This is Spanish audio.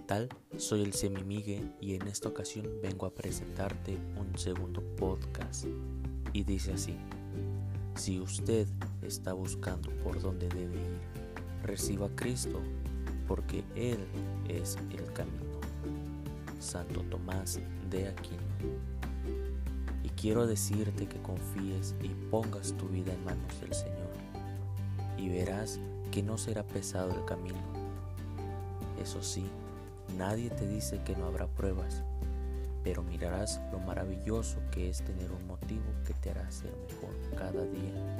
tal? Soy el Semimigue y en esta ocasión vengo a presentarte un segundo podcast. Y dice así, si usted está buscando por dónde debe ir, reciba a Cristo, porque Él es el camino. Santo Tomás de Aquino. Y quiero decirte que confíes y pongas tu vida en manos del Señor, y verás que no será pesado el camino. Eso sí, Nadie te dice que no habrá pruebas, pero mirarás lo maravilloso que es tener un motivo que te hará ser mejor cada día.